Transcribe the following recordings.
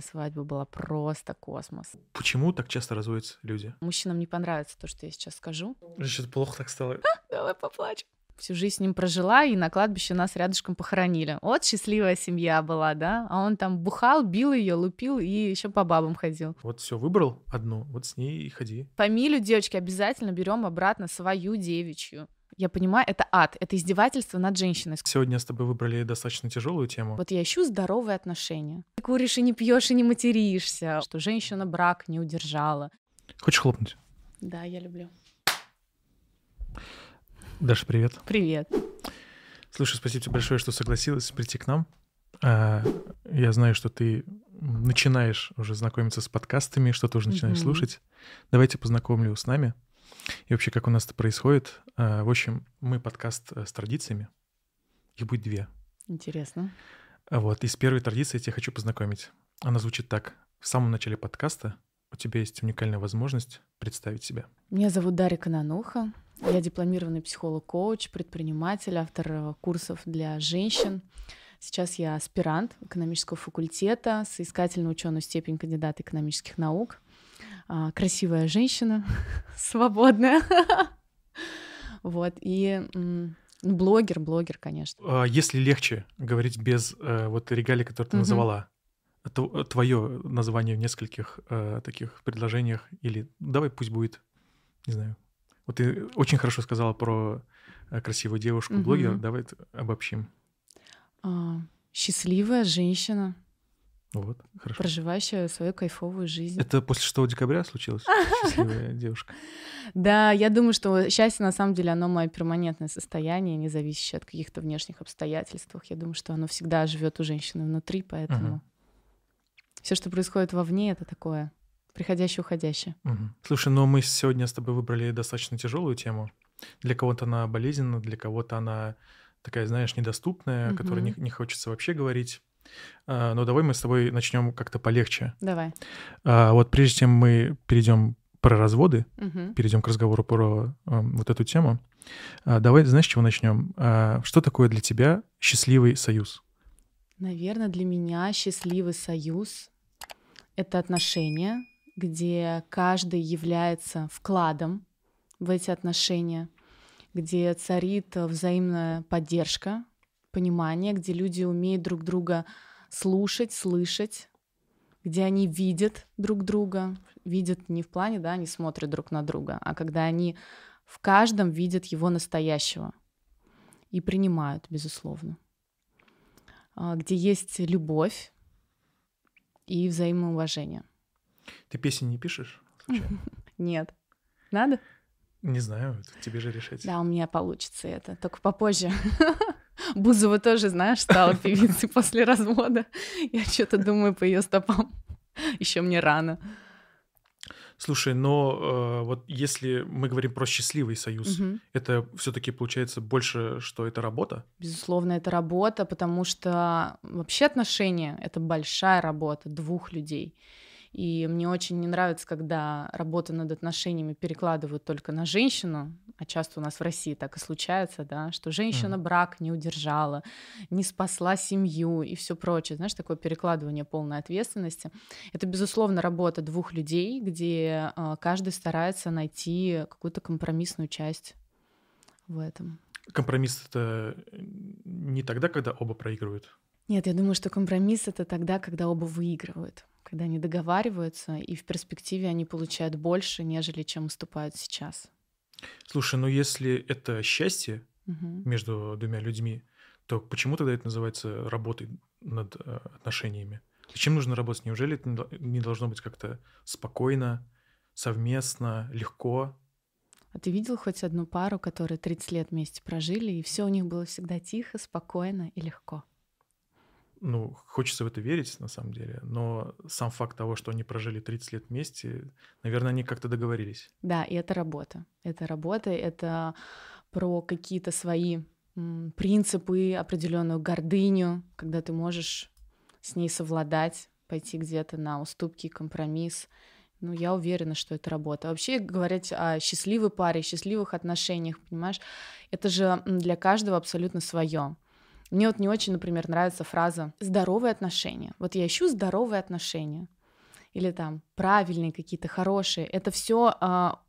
Свадьба была просто космос. Почему так часто разводятся люди? Мужчинам не понравится то, что я сейчас скажу. Что-то плохо так стало. Давай поплачем. Всю жизнь с ним прожила, и на кладбище нас рядышком похоронили. Вот счастливая семья была, да? А он там бухал, бил ее, лупил и еще по бабам ходил. Вот все, выбрал одну, вот с ней и ходи. Фамилию девочки обязательно берем обратно свою девичью. Я понимаю, это ад, это издевательство над женщиной. Сегодня с тобой выбрали достаточно тяжелую тему. Вот я ищу здоровые отношения. Ты куришь и не пьешь и не материшься, что женщина брак не удержала. Хочешь хлопнуть? Да, я люблю. Даша, привет. Привет. Слушай, спасибо тебе большое, что согласилась прийти к нам. А, Я знаю, что ты начинаешь уже знакомиться с подкастами, что тоже начинаешь Мгм. слушать. Давайте познакомлю с нами. И вообще, как у нас это происходит. А, В общем, мы подкаст э, с традициями. Их будет две. Интересно. А Вот, и с первой традицией я тебя хочу познакомить. Она звучит так. В самом начале подкаста у тебя есть уникальная возможность представить себя. Меня зовут Дарья Канануха. Я дипломированный психолог-коуч, предприниматель, автор э, курсов для женщин. Сейчас я аспирант экономического факультета, соискательно ученую степень кандидата экономических наук. А, Красивая женщина, свободная. Вот, и ну, блогер, блогер, конечно. А Если легче говорить без э, вот регалий, которые ты называла, твое название в нескольких э, таких предложениях, или давай пусть будет, не знаю. Вот ты очень хорошо сказала про э, красивую девушку, Мгм. блогер, давай обобщим. А, Счастливая женщина, Вот, хорошо. проживающая свою кайфовую жизнь. Это после 6 декабря случилось? Счастливая девушка. Да, я думаю, что счастье на самом деле оно мое перманентное состояние, не зависящее от каких-то внешних обстоятельств. Я думаю, что оно всегда живет у женщины внутри, поэтому все, что происходит вовне, это такое приходящее, уходящее. Слушай, ну мы сегодня с тобой выбрали достаточно тяжелую тему. Для кого-то она болезненна, для кого-то она такая, знаешь, недоступная, о которой не хочется вообще говорить. А, Но давай мы с тобой начнем как-то полегче. Давай. А, Вот прежде чем мы перейдем про разводы, Мгм. перейдем к разговору про ам, вот эту тему, а, давай, знаешь, чего начнем? Что такое для тебя счастливый союз? Наверное, для меня счастливый союз — это отношения, где каждый является вкладом в эти отношения, где царит взаимная поддержка, понимание, где люди умеют друг друга слушать, слышать, где они видят друг друга, видят не в плане, да, они смотрят друг на друга, а когда они в каждом видят его настоящего и принимают, безусловно а, где есть любовь и взаимоуважение. Ты песни не пишешь? Нет. Надо? Не знаю, тебе же решать. Да, у меня получится это, только попозже. Бузова тоже, знаешь, стала певицей после развода. Я что-то думаю по ее стопам. Еще мне рано. Слушай, но э, вот если мы говорим про счастливый союз, Мгм. это все-таки получается больше, что это работа? Безусловно, это работа, потому что вообще отношения — это большая работа двух людей. И мне очень не нравится, когда работу над отношениями перекладывают только на женщину, а часто у нас в России так и случается, да, что женщина Мгм. брак не удержала, не спасла семью и все прочее. Знаешь, такое перекладывание полной ответственности. Это, безусловно, работа двух людей, где а, каждый старается найти какую-то компромиссную часть в этом. Компромисс это не тогда, когда оба проигрывают. Нет, я думаю, что компромисс это тогда, когда оба выигрывают, когда они договариваются, и в перспективе они получают больше, нежели чем уступают сейчас. Слушай, ну если это счастье Мгм. между двумя людьми, то почему тогда это называется работой над э, отношениями? Зачем нужно работать? Неужели это не должно быть как-то спокойно, совместно, легко? А ты видел хоть одну пару, которые 30 лет вместе прожили, и все у них было всегда тихо, спокойно и легко? Ну, хочется в это верить, на самом деле, но сам факт того, что они прожили 30 лет вместе, наверное, они как-то договорились. Да, и это работа. Это работа, это про какие-то свои принципы, определенную гордыню, когда ты можешь с ней совладать, пойти где-то на уступки, компромисс. Ну, я уверена, что это работа. Вообще говорить о счастливой паре, счастливых отношениях, понимаешь, это же для каждого абсолютно свое. Мне вот не очень, например, нравится фраза «здоровые отношения». Вот я ищу здоровые отношения. Или там правильные какие-то, хорошие. Это все а,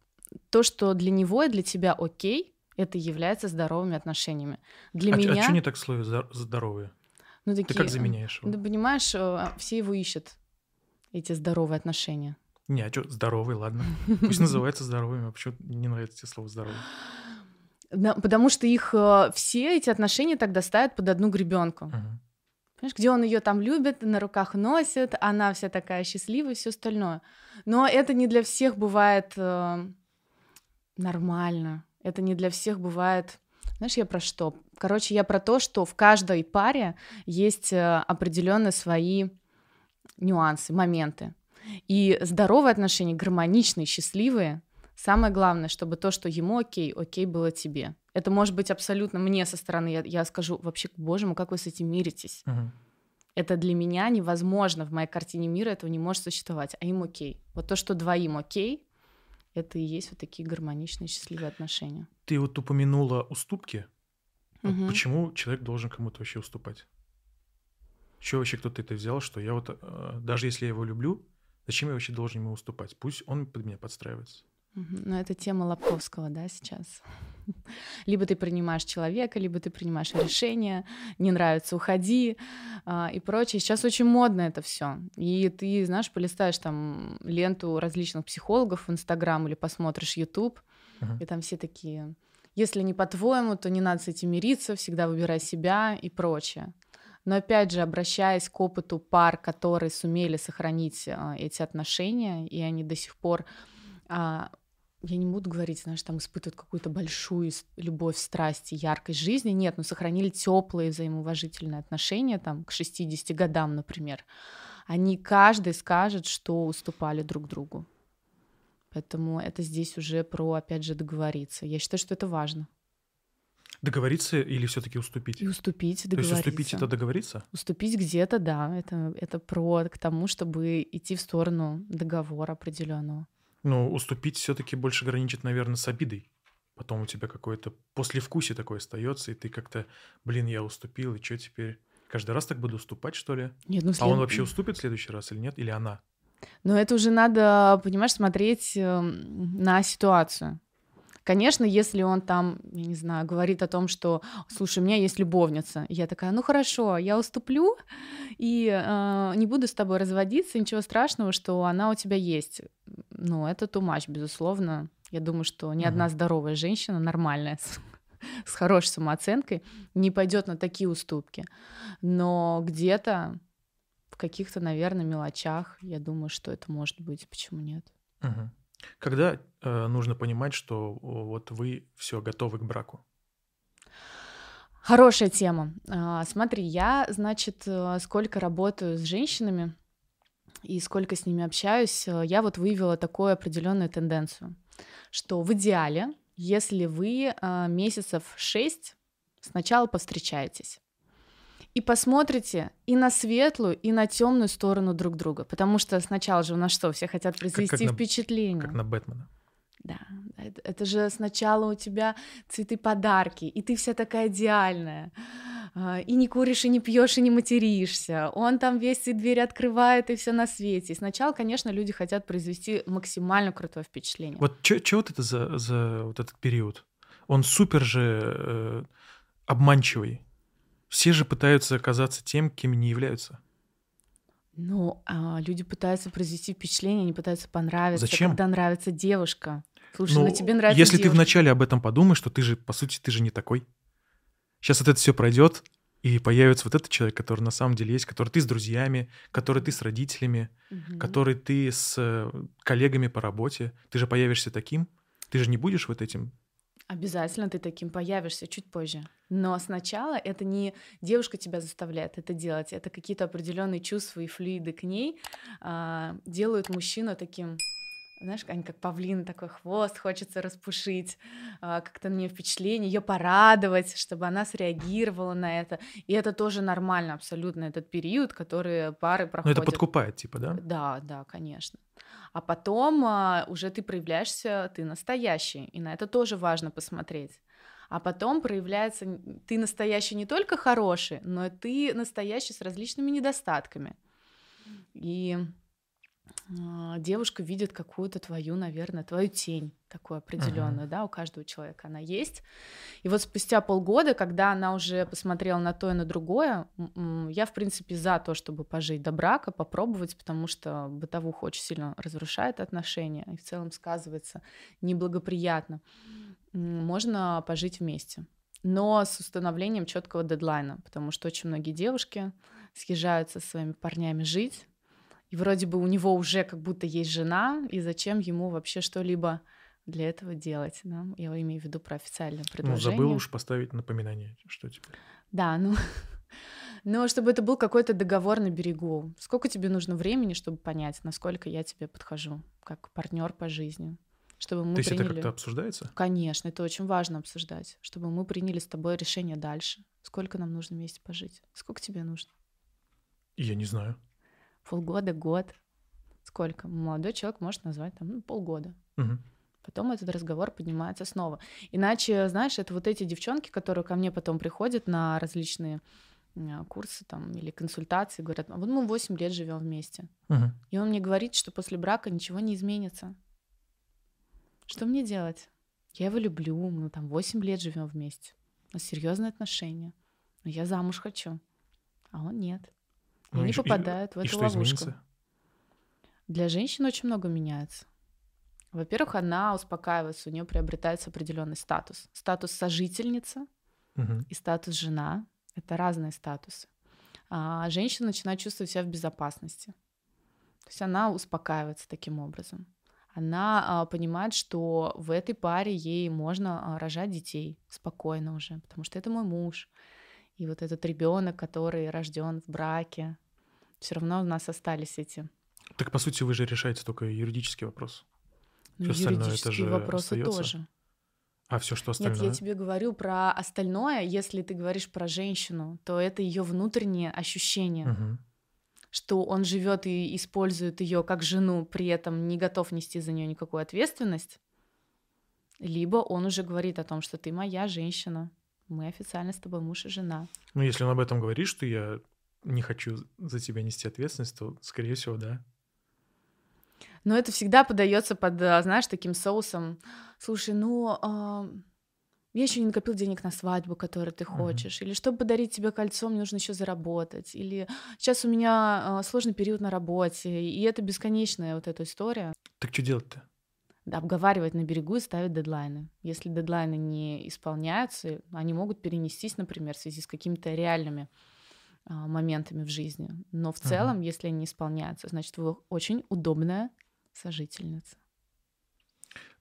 то, что для него и для тебя окей, это является здоровыми отношениями. Для а, меня... А что не так в слове «здоровые»? Ну, такие, Ты как заменяешь его? Ну, понимаешь, э, все его ищут, эти здоровые отношения. Не, а что, здоровый, ладно. Пусть называется здоровыми, а почему не нравится тебе слово здоровый? Да, потому что их э, все эти отношения тогда ставят под одну гребенку. Ага. Понимаешь, где он ее там любит, на руках носит, она вся такая счастливая и все остальное. Но это не для всех бывает э, нормально. Это не для всех бывает. Знаешь, я про что? Короче, я про то, что в каждой паре есть э, определенные свои нюансы, моменты. И здоровые отношения, гармоничные, счастливые, самое главное, чтобы то, что ему окей, окей было тебе. Это может быть абсолютно мне со стороны. Я, я скажу, вообще, боже мой, как вы с этим миритесь? Угу. Это для меня невозможно. В моей картине мира этого не может существовать. А им окей. Вот то, что двоим окей, это и есть вот такие гармоничные, счастливые отношения. Ты вот упомянула уступки. Мгм. Почему человек должен кому-то вообще уступать? Чего вообще кто-то это взял, что я вот, э, даже если я его люблю, зачем я вообще должен ему уступать? Пусть он под меня подстраивается. Ну, это тема Лобковского, да, сейчас. Либо ты принимаешь человека, либо ты принимаешь решение, не нравится, уходи а, и прочее. Сейчас очень модно это все. И ты, знаешь, полистаешь там ленту различных психологов в Инстаграм или посмотришь YouTube, Мгм. и там все такие, если не по-твоему, то не надо с этим мириться, всегда выбирай себя и прочее. Но опять же, обращаясь к опыту пар, которые сумели сохранить а, эти отношения, и они до сих пор а, я не буду говорить, знаешь, там испытывают какую-то большую любовь, страсть и яркость жизни. Нет, но сохранили теплые взаимоуважительные отношения там к 60 годам, например. Они каждый скажет, что уступали друг другу. Поэтому это здесь уже про, опять же, договориться. Я считаю, что это важно. Договориться или все-таки уступить? И уступить, То есть договориться. уступить это договориться? Уступить где-то, да, это, это про к тому, чтобы идти в сторону договора определенного. Ну, уступить все-таки больше граничит, наверное, с обидой. Потом у тебя какое-то послевкусие такое остается, и ты как-то, блин, я уступил, и что теперь? Каждый раз так буду уступать, что ли? Нет, ну, А он след- вообще уступит в следующий раз или нет? Или она? Но это уже надо, понимаешь, смотреть эм, на ситуацию. Конечно, если он там, я не знаю, говорит о том, что, слушай, у меня есть любовница, я такая, ну хорошо, я уступлю и э, не буду с тобой разводиться, ничего страшного, что она у тебя есть. Ну, это much, безусловно. Я думаю, что ни одна здоровая женщина, нормальная, с, хорошей самооценкой, не пойдет на такие уступки. Но где-то в каких-то, наверное, мелочах, я думаю, что это может быть. Почему нет? Мгм. Когда э, нужно понимать, что вот вы все готовы к браку? Хорошая тема. А, Смотри, я, значит, э, сколько работаю с женщинами и сколько с ними общаюсь, э, я вот выявила такую определенную тенденцию, что в идеале, если вы а, месяцев 6 сначала повстречаетесь и посмотрите и на светлую, и на темную сторону друг друга, потому что сначала же у нас что, все хотят произвести на- впечатление. Как на Бэтмена. Да, да, это, это же сначала у тебя цветы подарки, и ты вся такая идеальная. а, И не куришь, и не пьешь, и не материшься. Он там весь и дверь открывает, и все на свете. И сначала, конечно, люди хотят произвести максимально крутое впечатление. Вот что вот это за, за вот этот период? Он супер же э, обманчивый. Все же пытаются оказаться тем, кем не являются. Ну, а, люди пытаются произвести впечатление, они пытаются понравиться. Зачем? Когда нравится девушка. Слушай, Ну, ну тебе нравится если ты девушка. вначале об этом подумаешь, что ты же, по сути, ты же не такой. Сейчас вот это все пройдет, и появится вот этот человек, который на самом деле есть, который ты с друзьями, который ты с родителями, Мгм. который ты с э, коллегами по работе. Ты же появишься таким. Ты же не будешь вот этим. Обязательно ты таким появишься чуть позже. Но сначала это не девушка тебя заставляет это делать, это какие-то определенные чувства и флюиды к ней а, делают мужчину таким, знаешь, они как павлин, такой хвост, хочется распушить, а, как-то нее впечатление, ее порадовать, чтобы она среагировала на это. И это тоже нормально абсолютно, этот период, который пары Ну, проходят. это подкупает, типа, да? Да, да, конечно. А потом а, уже ты проявляешься, ты настоящий, и на это тоже важно посмотреть. А потом проявляется, ты настоящий не только хороший, но и ты настоящий с различными недостатками. И девушка видит какую-то твою, наверное, твою тень такую определенную, uh-huh. да, у каждого человека она есть. И вот спустя полгода, когда она уже посмотрела на то и на другое, я, в принципе, за то, чтобы пожить до брака, попробовать, потому что бытовуха очень сильно разрушает отношения и в целом сказывается неблагоприятно. Можно пожить вместе, но с установлением четкого дедлайна, потому что очень многие девушки съезжаются со своими парнями жить, и вроде бы у него уже как будто есть жена, и зачем ему вообще что-либо для этого делать, да? Я имею в виду про официальное предложение. Ну, забыл уж поставить напоминание, что теперь. Да, ну... Но чтобы это был какой-то договор на берегу. Сколько тебе нужно времени, чтобы понять, насколько я тебе подхожу, как партнер по жизни? Чтобы мы То есть приняли... это как-то обсуждается? Конечно, это очень важно обсуждать. Чтобы мы приняли с тобой решение дальше. Сколько нам нужно вместе пожить? Сколько тебе нужно? Я не знаю полгода, год. Сколько? Молодой человек может назвать там ну, полгода. Угу. Потом этот разговор поднимается снова. Иначе, знаешь, это вот эти девчонки, которые ко мне потом приходят на различные а, курсы там или консультации, говорят, вот мы 8 лет живем вместе. Угу. И он мне говорит, что после брака ничего не изменится. Что мне делать? Я его люблю, мы там 8 лет живем вместе. У нас серьезные отношения. Но я замуж хочу. А он нет. И ну, они и, попадают и, в эту и что ловушку. Изменится? Для женщин очень много меняется. Во-первых, она успокаивается, у нее приобретается определенный статус. Статус сожительница угу. и статус жена это разные статусы. А женщина начинает чувствовать себя в безопасности. То есть она успокаивается таким образом. Она а, понимает, что в этой паре ей можно а, рожать детей спокойно уже, потому что это мой муж. И вот этот ребенок, который рожден в браке, все равно у нас остались эти. Так по сути вы же решаете только юридический вопрос. Ну, все остальное это же вопросы остается. тоже. А все, что остальное? Нет, я тебе говорю про остальное. Если ты говоришь про женщину, то это ее внутреннее ощущение, угу. что он живет и использует ее как жену, при этом не готов нести за нее никакую ответственность. Либо он уже говорит о том, что ты моя женщина, мы официально с тобой муж и жена. Ну, если он об этом говорит, что я не хочу за тебя нести ответственность, то, скорее всего, да. Но это всегда подается под, а, знаешь, таким соусом. Слушай, ну, э, я еще не накопил денег на свадьбу, которую ты хочешь. Uh-huh. Или чтобы подарить тебе кольцо, мне нужно еще заработать. Или сейчас у меня э, сложный период на работе. И это бесконечная вот эта история. Так что делать-то? Да, обговаривать на берегу и ставить дедлайны. Если дедлайны не исполняются, они могут перенестись, например, в связи с какими-то реальными моментами в жизни. Но в целом, uh-huh. если они исполняются, значит, вы очень удобная сожительница.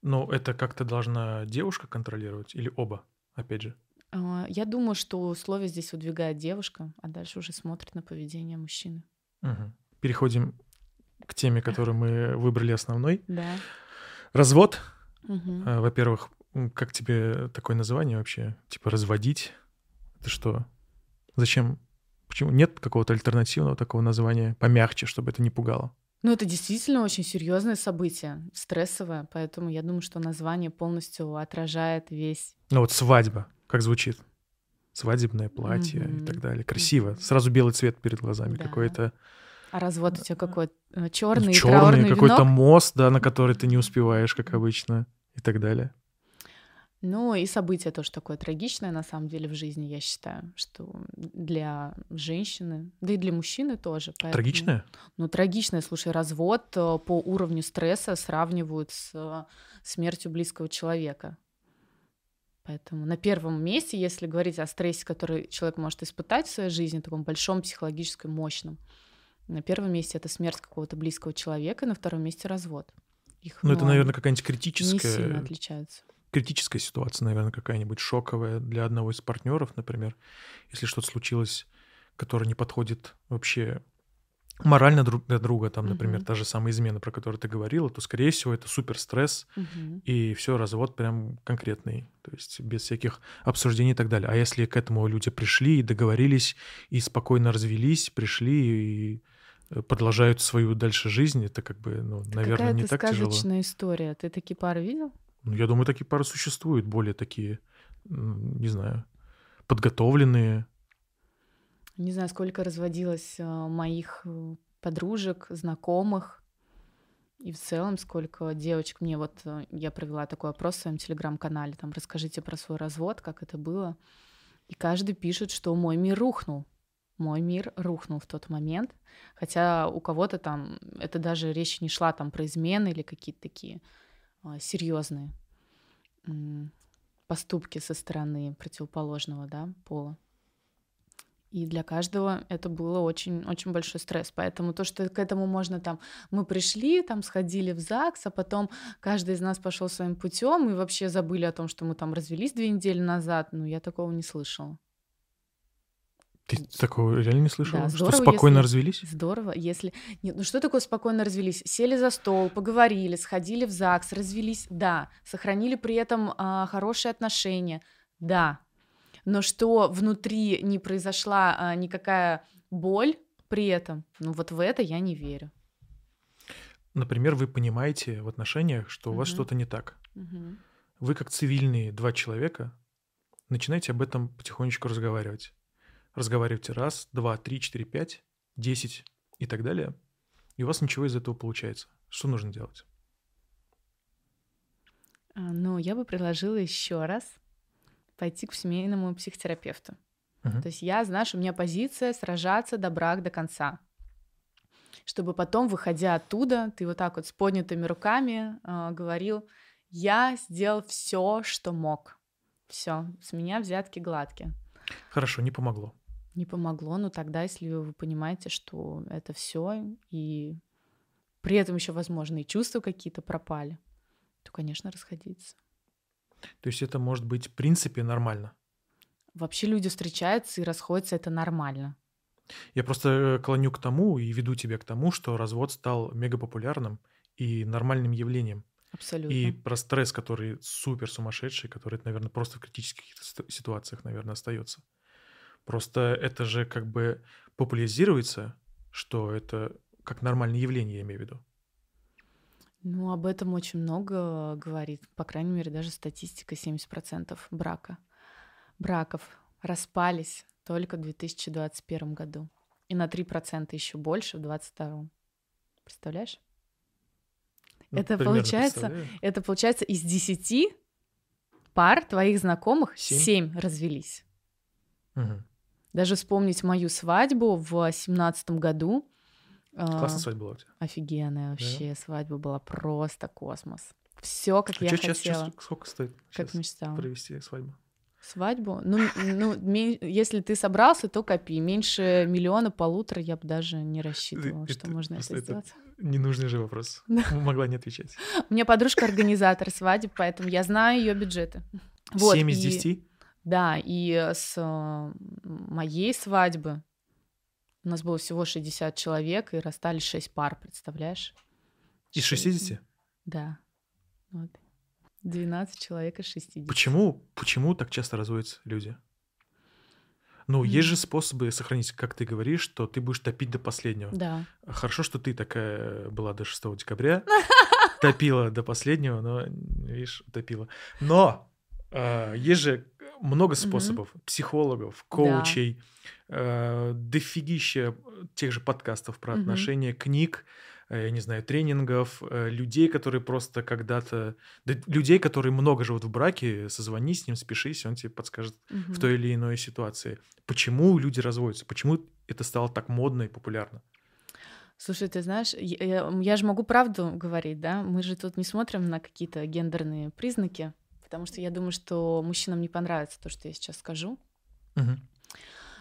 Но это как-то должна девушка контролировать или оба, опять же? А, я думаю, что условия здесь выдвигает девушка, а дальше уже смотрит на поведение мужчины. Угу. Переходим к теме, которую мы выбрали основной. Да. Развод. Угу. Во-первых, как тебе такое название вообще? Типа разводить? Это что? Зачем Почему нет какого-то альтернативного такого названия помягче, чтобы это не пугало? Ну, это действительно очень серьезное событие, стрессовое, поэтому я думаю, что название полностью отражает весь. Ну вот свадьба, как звучит? Свадебное платье mm-hmm. и так далее. Красиво. Сразу белый цвет перед глазами да. какой-то. А развод у тебя какой? Черный, черный какой-то мост, да, на который ты не успеваешь, как обычно, и так далее. Ну и событие тоже такое трагичное, на самом деле, в жизни, я считаю, что для женщины, да и для мужчины тоже. Поэтому, трагичное? Ну, трагичное, слушай, развод э, по уровню стресса сравнивают с э, смертью близкого человека. Поэтому на первом месте, если говорить о стрессе, который человек может испытать в своей жизни, таком большом психологическом, мощном, на первом месте это смерть какого-то близкого человека, на втором месте развод. Их, ну, это, наверное, какая-нибудь критическая... Не сильно отличаются критическая ситуация, наверное, какая-нибудь шоковая для одного из партнеров, например, если что-то случилось, которое не подходит вообще морально друг для друга, там, например, uh-huh. та же самая измена, про которую ты говорила, то, скорее всего, это супер стресс, uh-huh. и все, развод прям конкретный, то есть без всяких обсуждений и так далее. А если к этому люди пришли и договорились, и спокойно развелись, пришли и э, продолжают свою дальше жизнь, это как бы, ну, наверное, не так тяжело. сказочная история. Ты такие пары видел? Ну, я думаю, такие пары существуют, более такие не знаю, подготовленные. Не знаю, сколько разводилось э, моих э, подружек, знакомых, и в целом сколько девочек мне вот э, я провела такой опрос в своем телеграм-канале, там расскажите про свой развод, как это было, и каждый пишет, что мой мир рухнул, мой мир рухнул в тот момент, хотя у кого-то там это даже речь не шла там про измены или какие-то такие серьезные поступки со стороны противоположного да, пола. И для каждого это было очень, очень большой стресс. Поэтому то, что к этому можно там... Мы пришли, там сходили в ЗАГС, а потом каждый из нас пошел своим путем и вообще забыли о том, что мы там развелись две недели назад. Ну, я такого не слышала. Ты такого реально не слышала? Да, здорово, что спокойно если... развелись? Здорово, если... Нет, ну что такое спокойно развелись? Сели за стол, поговорили, сходили в ЗАГС, развелись, да. Сохранили при этом а, хорошие отношения, да. Но что внутри не произошла а, никакая боль при этом, ну вот в это я не верю. Например, вы понимаете в отношениях, что у вас угу. что-то не так. Угу. Вы как цивильные два человека начинаете об этом потихонечку разговаривать разговариваете раз, два, три, четыре, пять, десять и так далее, и у вас ничего из этого получается. Что нужно делать? А, ну, я бы предложила еще раз пойти к семейному психотерапевту. Uh-huh. То есть я, знаешь, у меня позиция сражаться до брак до конца. Чтобы потом, выходя оттуда, ты вот так вот с поднятыми руками э, говорил, я сделал все, что мог. Все, с меня взятки гладкие. Хорошо, не помогло не помогло, но тогда, если вы понимаете, что это все, и при этом еще, возможно, и чувства какие-то пропали, то, конечно, расходиться. То есть это может быть в принципе нормально? Вообще люди встречаются и расходятся, это нормально. Я просто э, клоню к тому и веду тебя к тому, что развод стал мегапопулярным и нормальным явлением. Абсолютно. И про стресс, который супер сумасшедший, который, наверное, просто в критических ситуациях, наверное, остается. Просто это же как бы популяризируется, что это как нормальное явление, я имею в виду. Ну, об этом очень много говорит. По крайней мере, даже статистика 70% брака. Браков распались только в 2021 году. И на 3% еще больше в 2022. Представляешь? Ну, это получается, это получается из 10 пар твоих знакомых 7, 7 развелись. Угу. Даже вспомнить мою свадьбу в семнадцатом году. Классная свадьба была у тебя. Офигенная вообще. Да? Свадьба была просто космос. Все, как а я что, хотела. Сейчас, сколько стоит как мечтала. провести свадьбу? Свадьбу? Ну, ну если ты собрался, то копи. Меньше миллиона, полутора я бы даже не рассчитывала, что можно это сделать. Ненужный же вопрос. Могла не отвечать. У меня подружка организатор свадеб, поэтому я знаю ее бюджеты. Вот, 7 из 10? Да, и с моей свадьбы у нас было всего 60 человек, и расстались 6 пар, представляешь? Из 60? Да. Вот. 12 человек из 60. Почему, почему так часто разводятся люди? Ну, mm. есть же способы сохранить, как ты говоришь, что ты будешь топить до последнего. Да. Хорошо, что ты такая была до 6 декабря, топила до последнего, но, видишь, топила. Но э, есть же много способов. Угу. Психологов, коучей, да. э, дофигища тех же подкастов про угу. отношения, книг, э, я не знаю, тренингов, э, людей, которые просто когда-то... Да, людей, которые много живут в браке, созвони с ним, спешись, он тебе подскажет угу. в той или иной ситуации. Почему люди разводятся? Почему это стало так модно и популярно? Слушай, ты знаешь, я, я же могу правду говорить, да? Мы же тут не смотрим на какие-то гендерные признаки потому что я думаю, что мужчинам не понравится то, что я сейчас скажу. Угу.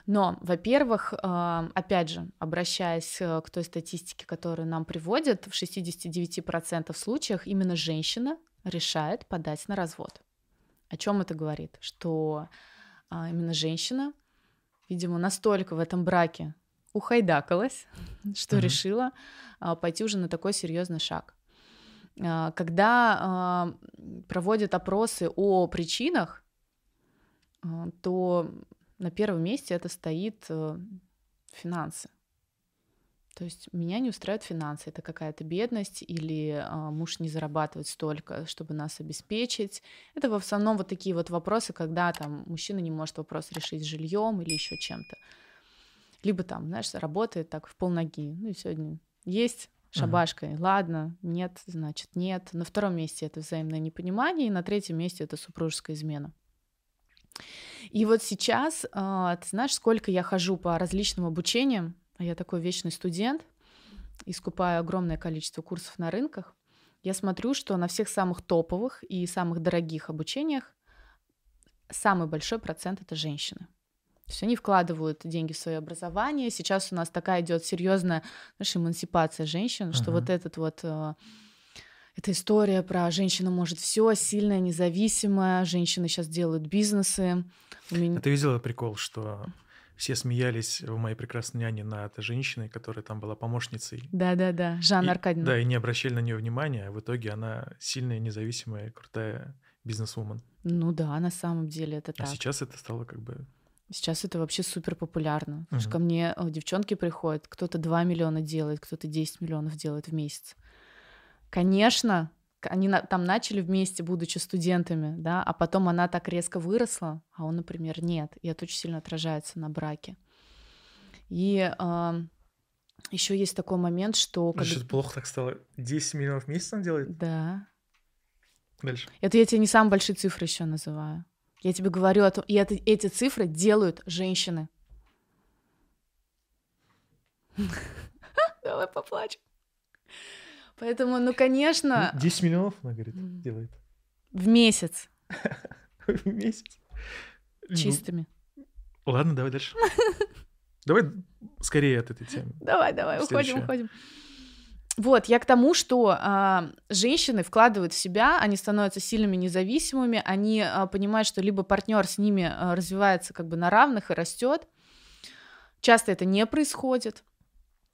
Но, во-первых, опять же, обращаясь э, к той статистике, которую нам приводят, в 69% случаях именно женщина решает подать на развод. О чем это говорит? Что а, именно женщина, видимо, настолько в этом браке ухайдакалась, что mm решила а, пойти уже на такой серьезный шаг. А, когда проводят опросы о причинах, а, то на первом месте это стоит э, финансы. То есть меня не устраивают финансы, это какая-то бедность или а, муж не зарабатывает столько, чтобы нас обеспечить. Это в основном вот такие вот вопросы, когда там мужчина не может вопрос решить с жильем или еще чем-то. Либо там, знаешь, работает так в полноги. Ну и сегодня есть шабашкой. Uh-huh. Ладно, нет, значит нет. На втором месте это взаимное непонимание, и на третьем месте это супружеская измена. И вот сейчас, а, ты знаешь, сколько я хожу по различным обучениям, а я такой вечный студент, и скупаю огромное количество курсов на рынках, я смотрю, что на всех самых топовых и самых дорогих обучениях самый большой процент это женщины. То есть они вкладывают деньги в свое образование. Сейчас у нас такая идет серьезная наша эмансипация женщин, uh-huh. что вот этот вот э, эта история про женщина может все, сильная, независимая, женщины сейчас делают бизнесы. У меня... А ты видела прикол, что все смеялись в моей прекрасной няне над женщиной, которая там была помощницей. Да-да-да, Жанна Аркадьевна. Да, и не обращали на нее внимания, а в итоге она сильная, независимая, крутая бизнесвумен. Ну да, на самом деле это а так. А сейчас это стало как бы... Сейчас это вообще супер популярно. Потому угу. что ко мне девчонки приходят, кто-то 2 миллиона делает, кто-то 10 миллионов делает в месяц. Конечно, они на, там начали вместе, будучи студентами, да, а потом она так резко выросла, а он, например, нет. И это очень сильно отражается на браке. И э, еще есть такой момент, что... Когда... Что плохо так стало? 10 миллионов в месяц он делает? Да. Дальше. Это я тебе не самые большие цифры еще называю. Я тебе говорю о том, и это, эти цифры делают женщины. Давай поплачем. Поэтому, ну, конечно... 10 миллионов, она говорит, делает. В месяц. В месяц? Ну, Чистыми. Ладно, давай дальше. Давай скорее от этой темы. Давай, давай, уходим, уходим. Вот, я к тому, что а, женщины вкладывают в себя, они становятся сильными, независимыми, они а, понимают, что либо партнер с ними а, развивается как бы на равных и растет. Часто это не происходит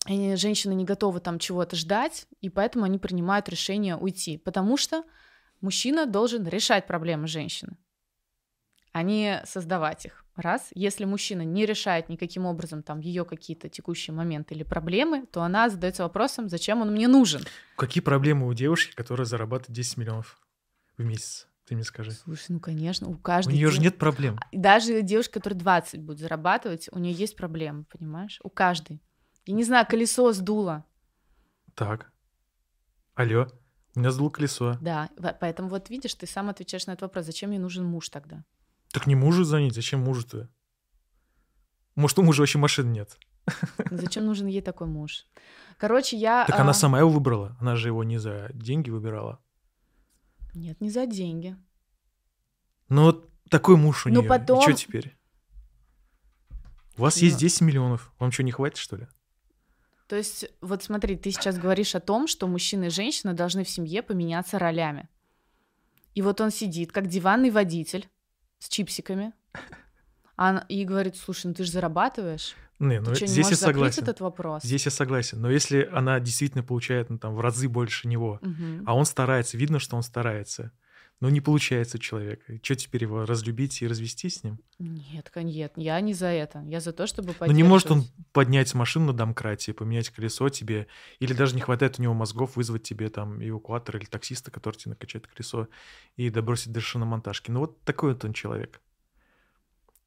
и женщины не готовы там чего-то ждать, и поэтому они принимают решение уйти, потому что мужчина должен решать проблемы женщины, а не создавать их. Раз, если мужчина не решает никаким образом там ее какие-то текущие моменты или проблемы, то она задается вопросом, зачем он мне нужен. Какие проблемы у девушки, которая зарабатывает 10 миллионов в месяц? Ты мне скажи. Слушай, ну конечно, у каждой. У нее дев... же нет проблем. Даже девушка, которая 20 будет зарабатывать, у нее есть проблемы, понимаешь? У каждой. Я не знаю, колесо сдуло. Так. Алло, у меня сдуло колесо. Да, поэтому вот видишь, ты сам отвечаешь на этот вопрос, зачем мне нужен муж тогда? Так не мужу звонить, зачем мужу-то? Может, у мужа вообще машины нет? Зачем нужен ей такой муж? Короче, я... Так а... она сама его выбрала, она же его не за деньги выбирала. Нет, не за деньги. Ну вот такой муж у нее. Ну потом... И что теперь? У вас Но... есть 10 миллионов, вам что, не хватит, что ли? То есть, вот смотри, ты сейчас говоришь о том, что мужчина и женщина должны в семье поменяться ролями. И вот он сидит, как диванный водитель с чипсиками, а, и говорит, слушай, ну ты же зарабатываешь. Не, ну что, здесь не я согласен. этот вопрос? Здесь я согласен. Но если она действительно получает ну, там, в разы больше него, угу. а он старается, видно, что он старается, ну, не получается у человека. Что теперь его разлюбить и развести с ним? Нет, нет, я не за это. Я за то, чтобы Ну, не может он поднять машину на домкрате, поменять колесо тебе, или даже не хватает у него мозгов вызвать тебе там эвакуатор или таксиста, который тебе накачает колесо и добросить до шиномонтажки. Ну, вот такой вот он человек.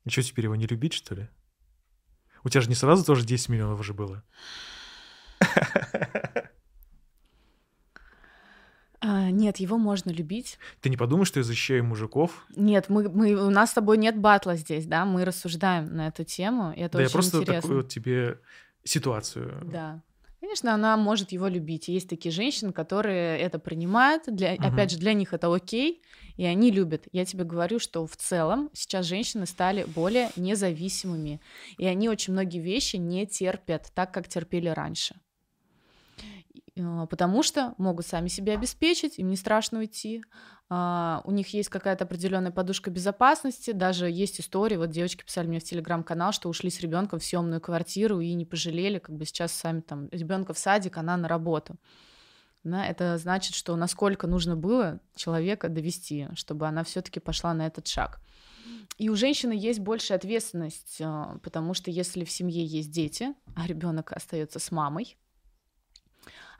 И что теперь его не любить, что ли? У тебя же не сразу тоже 10 миллионов уже было. А, нет, его можно любить. Ты не подумаешь, что я защищаю мужиков? Нет, мы, мы, у нас с тобой нет батла здесь, да, мы рассуждаем на эту тему, и это да, очень я просто интересно. такую вот тебе ситуацию. Да. Конечно, она может его любить. Есть такие женщины, которые это принимают. Для, угу. Опять же, для них это окей, и они любят. Я тебе говорю, что в целом сейчас женщины стали более независимыми, и они очень многие вещи не терпят так, как терпели раньше. А, потому что могут сами себя обеспечить, им не страшно уйти, а, у них есть какая-то определенная подушка безопасности, даже есть истории, вот девочки писали мне в телеграм-канал, что ушли с ребенком в съемную квартиру и не пожалели, как бы сейчас сами там ребенка в садик, она на работу. Да, это значит, что насколько нужно было человека довести, чтобы она все-таки пошла на этот шаг. И у женщины есть большая ответственность, а, потому что если в семье есть дети, а ребенок остается с мамой,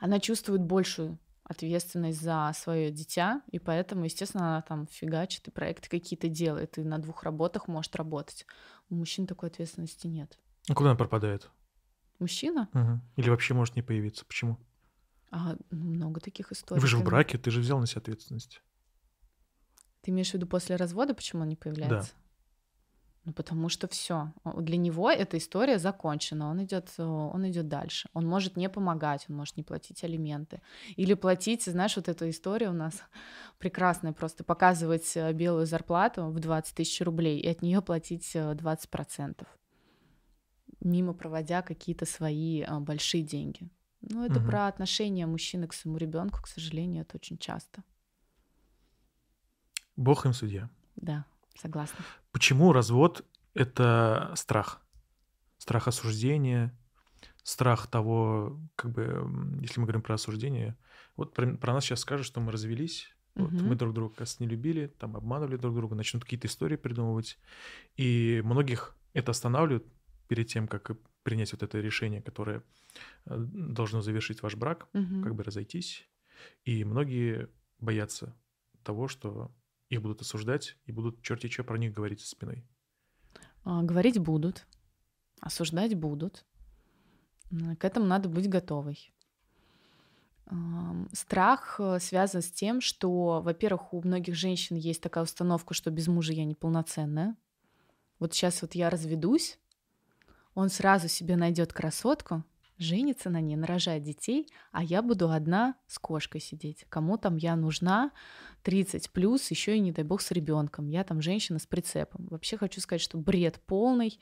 она чувствует большую ответственность за свое дитя, и поэтому, естественно, она там фигачит и проекты какие-то делает, и на двух работах может работать. У мужчин такой ответственности нет. А куда она пропадает? Мужчина? Угу. Или вообще может не появиться? Почему? А, много таких историй. Вы же в браке, ты же взял на себя ответственность. Ты имеешь в виду после развода, почему он не появляется? Да. Ну, потому что все. Для него эта история закончена. Он идет, он идет дальше. Он может не помогать, он может не платить алименты. Или платить, знаешь, вот эта история у нас прекрасная, просто показывать э, белую зарплату в 20 тысяч рублей и от нее платить 20%, э, мимо проводя какие-то свои э, большие деньги. Ну, это угу. про отношение мужчины к своему ребенку, к сожалению, это очень часто. Бог им судья. Да, согласна. Почему развод — это страх? Страх осуждения, страх того, как бы, если мы говорим про осуждение, вот про, про нас сейчас скажут, что мы развелись, угу. вот мы друг друга, кажется, не любили, там обманывали друг друга, начнут какие-то истории придумывать, и многих это останавливает перед тем, как принять вот это решение, которое э, должно завершить ваш брак, угу. как бы разойтись, и многие боятся того, что их будут осуждать и будут черти что про них говорить со спиной? А, говорить будут, осуждать будут. К этому надо быть готовой. Страх э, связан с тем, что, во-первых, у многих женщин есть такая установка, что без мужа я неполноценная. Вот сейчас вот я разведусь, он сразу себе найдет красотку, женится на ней, нарожает детей, а я буду одна с кошкой сидеть. Кому там я нужна, 30 плюс, еще и не дай бог с ребенком. Я там женщина с прицепом. Вообще хочу сказать, что бред полный,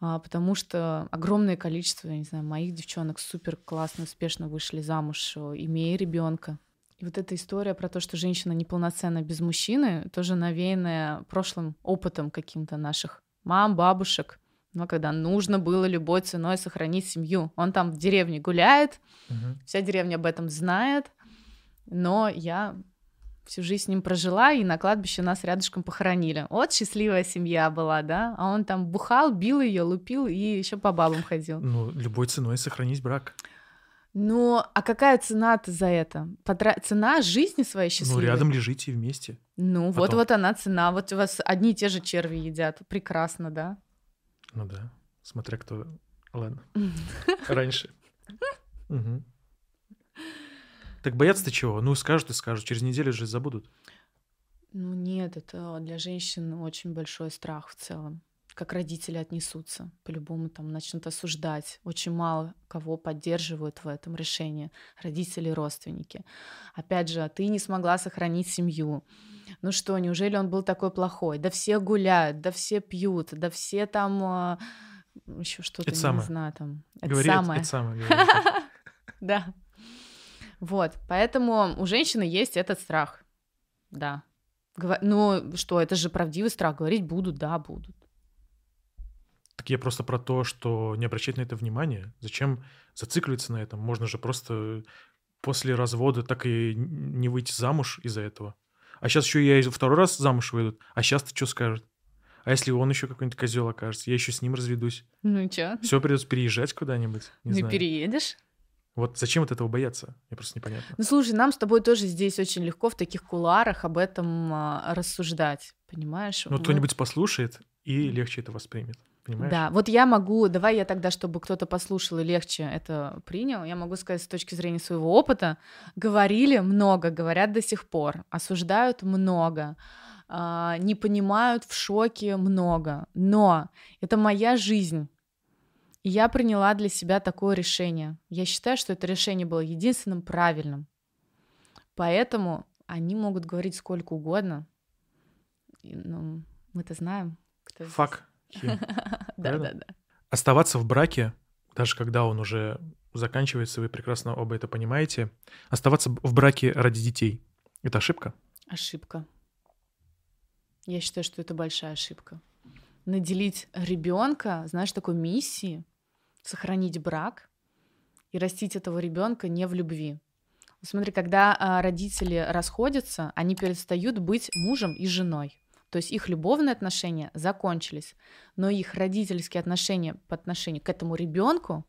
а, потому что огромное количество, я не знаю, моих девчонок супер классно, успешно вышли замуж, имея ребенка. И вот эта история про то, что женщина неполноценна без мужчины, тоже навеянная прошлым опытом каким-то наших мам, бабушек, но когда нужно было любой ценой сохранить семью. Он там в деревне гуляет, угу. вся деревня об этом знает, но я всю жизнь с ним прожила, и на кладбище нас рядышком похоронили. Вот счастливая семья была, да? А он там бухал, бил ее, лупил и еще по бабам ходил. Ну, любой ценой сохранить брак. Ну, а какая цена-то за это? Потра... Цена жизни своей ну, счастливой? Ну, рядом лежите вместе. Ну, вот-вот она цена. Вот у вас одни и те же черви едят. Прекрасно, да? Ну да, смотря кто... Ладно. Раньше. Так бояться-то чего? Ну, скажут и скажут. Через неделю же забудут. Ну нет, это для женщин очень большой страх в целом. Как родители отнесутся, по-любому там начнут осуждать. Очень мало кого поддерживают в этом решении. Родители, родственники. Опять же, ты не смогла сохранить семью. Ну что, неужели он был такой плохой? Да все гуляют, да все пьют, да все там а, еще что-то, не знаю, там. Это Говори, самое. Это, самое. Да. Вот, поэтому у женщины есть этот страх, да. Ну что, это же правдивый страх, говорить будут, да, будут. Так я просто про то, что не обращать на это внимание. Зачем зацикливаться на этом? Можно же просто после развода так и не выйти замуж из-за этого. А сейчас еще я второй раз замуж выйду. А сейчас ты что скажет? А если он еще какой-нибудь козел окажется, я еще с ним разведусь. Ну и что? Все придется переезжать куда-нибудь. Не ну знаю. переедешь. Вот зачем от этого бояться? Мне просто непонятно. Ну слушай, нам с тобой тоже здесь очень легко в таких куларах об этом а, рассуждать, понимаешь? Ну, Мы... кто-нибудь послушает и легче это воспримет. Понимаешь? Да, вот я могу, давай я тогда, чтобы кто-то послушал и легче это принял, я могу сказать с точки зрения своего опыта, говорили много, говорят до сих пор, осуждают много, а, не понимают в шоке много, но это моя жизнь, и я приняла для себя такое решение. Я считаю, что это решение было единственным правильным. Поэтому они могут говорить сколько угодно. Ну, мы-то знаем, кто Фак. Да, да, да. Оставаться в браке, даже когда он уже заканчивается, вы прекрасно оба это понимаете, оставаться в браке ради детей — это ошибка? Ошибка. Я считаю, что это большая ошибка. Наделить ребенка, знаешь, такой миссией, сохранить брак и растить этого ребенка не в любви. Смотри, когда а, родители расходятся, они перестают быть мужем и женой. То есть их любовные отношения закончились, но их родительские отношения по отношению к этому ребенку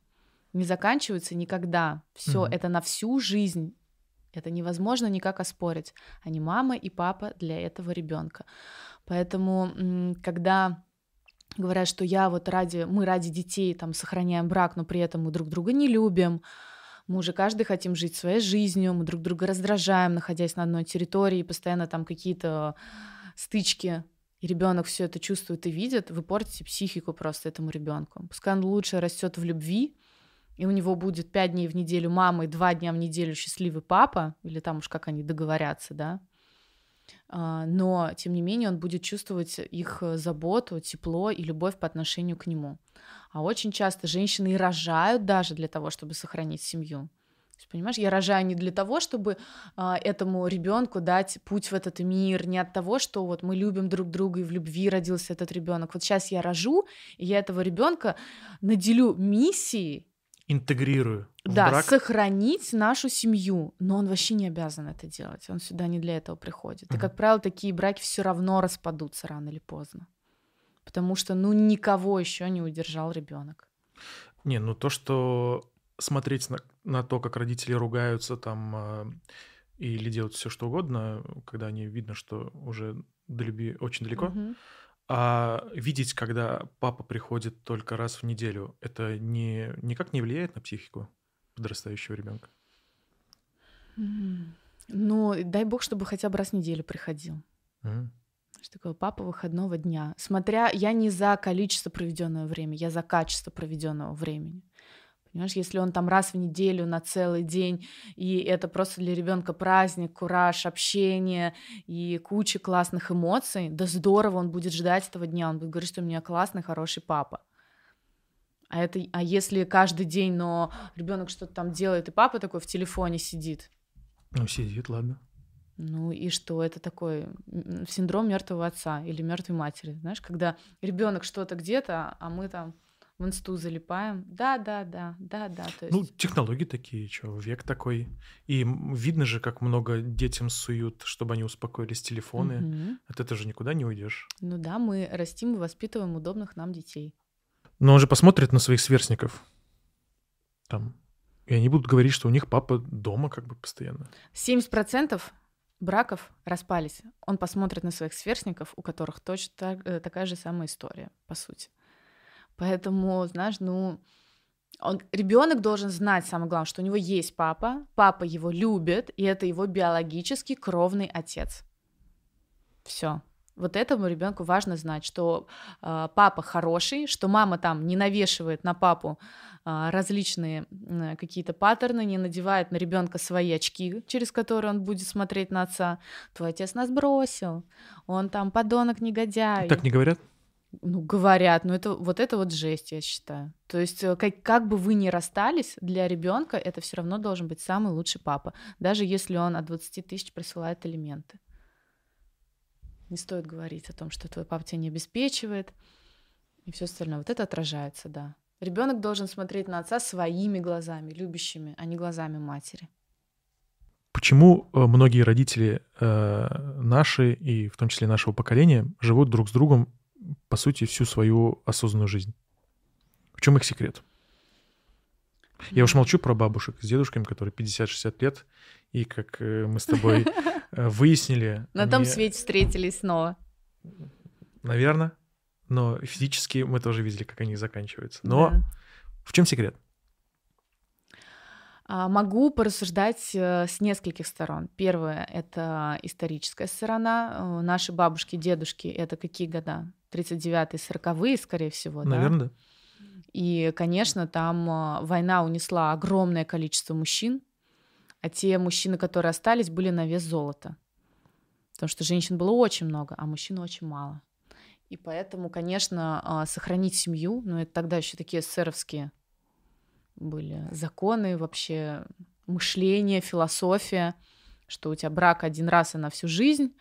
не заканчиваются никогда. Все Мгм. это на всю жизнь. Это невозможно никак оспорить. Они мама и папа для этого ребенка. Поэтому, когда говорят, что я вот ради, мы ради детей там сохраняем брак, но при этом мы друг друга не любим, мы уже каждый хотим жить своей жизнью, мы друг друга раздражаем, находясь на одной территории, постоянно там какие-то стычки, и ребенок все это чувствует и видит, вы портите психику просто этому ребенку. Пускай он лучше растет в любви, и у него будет пять дней в неделю мама и два дня в неделю счастливый папа, или там уж как они договорятся, да, а, но, тем не менее, он будет чувствовать их э, заботу, тепло и любовь по отношению к нему. А очень часто женщины и рожают даже для того, чтобы сохранить семью. Есть, понимаешь, я рожаю не для того, чтобы а, этому ребенку дать путь в этот мир, не от того, что вот мы любим друг друга и в любви родился этот ребенок. Вот сейчас я рожу, и я этого ребенка наделю миссией Интегрирую да, брак. сохранить нашу семью, но он вообще не обязан это делать. Он сюда не для этого приходит. И, как правило, такие браки все равно распадутся рано или поздно. Потому что, ну, никого еще не удержал ребенок. Не, ну то, что смотреть на, на то, как родители ругаются там а, или делают все что угодно, когда они видно, что уже до любви очень далеко, а видеть, когда папа приходит только раз в неделю, это не, никак не влияет на психику подрастающего ребенка. Ну, дай бог, чтобы хотя бы раз в неделю приходил. Что такое папа выходного дня. Смотря, я не за количество проведенного времени, я за качество проведенного времени. Понимаешь, если он там раз в неделю на целый день, и это просто для ребенка праздник, кураж, общение и куча классных эмоций, да здорово, он будет ждать этого дня, он будет говорить, что у меня классный, хороший папа. А, это, а если каждый день, но ребенок что-то там делает, и папа такой в телефоне сидит, Ну, сидит, ладно. ну и что это такой синдром мертвого отца или мертвой матери, знаешь, когда ребенок что-то где-то, а мы там в инсту залипаем. Да, да, да, да, да. То есть... Ну, технологии такие, что, век такой. И видно же, как много детям суют, чтобы они успокоились телефоны. Мгм. От этого же никуда не уйдешь. Ну да, мы растим и воспитываем удобных нам детей. Но он же посмотрит на своих сверстников. Там. И они будут говорить, что у них папа дома как бы постоянно. 70% браков распались. Он посмотрит на своих сверстников, у которых точно так- э, такая же самая история, по сути. Поэтому, знаешь, ну, он, ребенок должен знать, самое главное, что у него есть папа, папа его любит, и это его биологический кровный отец. Все. Вот этому ребенку важно знать, что э, папа хороший, что мама там не навешивает на папу а, различные м, какие-то паттерны, не надевает на ребенка свои очки, через которые он будет смотреть на отца. Твой отец нас бросил, он там подонок негодяй. Так не говорят? Ну, говорят, но это вот это вот жесть, я считаю. То есть, э, как, как бы вы ни расстались, для ребенка это все равно должен быть самый лучший папа, даже если он от 20 тысяч присылает элементы. Не стоит говорить о том, что твой папа тебя не обеспечивает и все остальное. Вот это отражается, да. Ребенок должен смотреть на отца своими глазами, любящими, а не глазами матери. Почему э, многие родители э, наши, и в том числе нашего поколения, живут друг с другом, по сути, всю свою осознанную жизнь? В чем их секрет? Я уж молчу про бабушек с дедушками, которые 50-60 лет, и как э, мы с тобой э, выяснили... На том свете встретились снова. Наверное. Но физически мы тоже видели, как они заканчиваются. Но в чем секрет? А, Могу порассуждать э, с нескольких сторон. Первое — это историческая сторона. Наши бабушки, дедушки — это какие года? 39-е, 40-е, скорее всего, да? Наверное, да. И, конечно, там э, война унесла огромное количество мужчин, а те мужчины, которые остались, были на вес золота. Потому что женщин было очень много, а мужчин очень мало. И поэтому, конечно, а, сохранить семью, ну это тогда еще такие эсеровские были законы, вообще мышление, философия, что у тебя брак один раз и на всю жизнь,